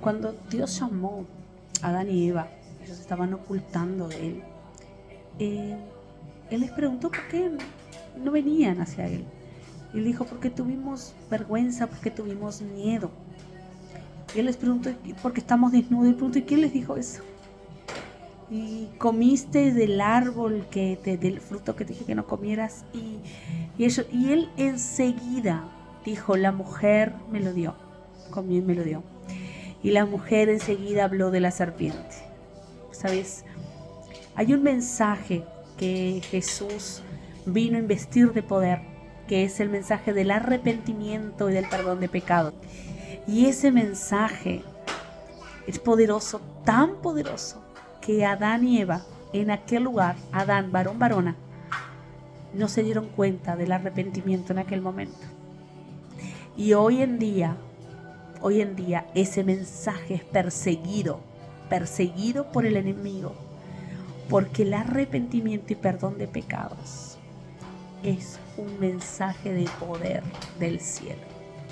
Cuando Dios llamó a Adán y Eva, ellos estaban ocultando de Él. Eh, él les preguntó por qué no venían hacia Él. Él dijo, porque tuvimos vergüenza, porque tuvimos miedo. Y él les preguntó, ¿por qué estamos desnudos? Y preguntó, ¿y quién les dijo eso? Y comiste del árbol, que del fruto que te dije que no comieras. Y, y, y él enseguida dijo, la mujer me lo dio. Comió y me lo dio. Y la mujer enseguida habló de la serpiente. ¿Sabes? Hay un mensaje que Jesús vino a investir de poder, que es el mensaje del arrepentimiento y del perdón de pecado. Y ese mensaje es poderoso, tan poderoso, que Adán y Eva, en aquel lugar, Adán, varón, varona, no se dieron cuenta del arrepentimiento en aquel momento. Y hoy en día, hoy en día, ese mensaje es perseguido, perseguido por el enemigo, porque el arrepentimiento y perdón de pecados es un mensaje de poder del cielo.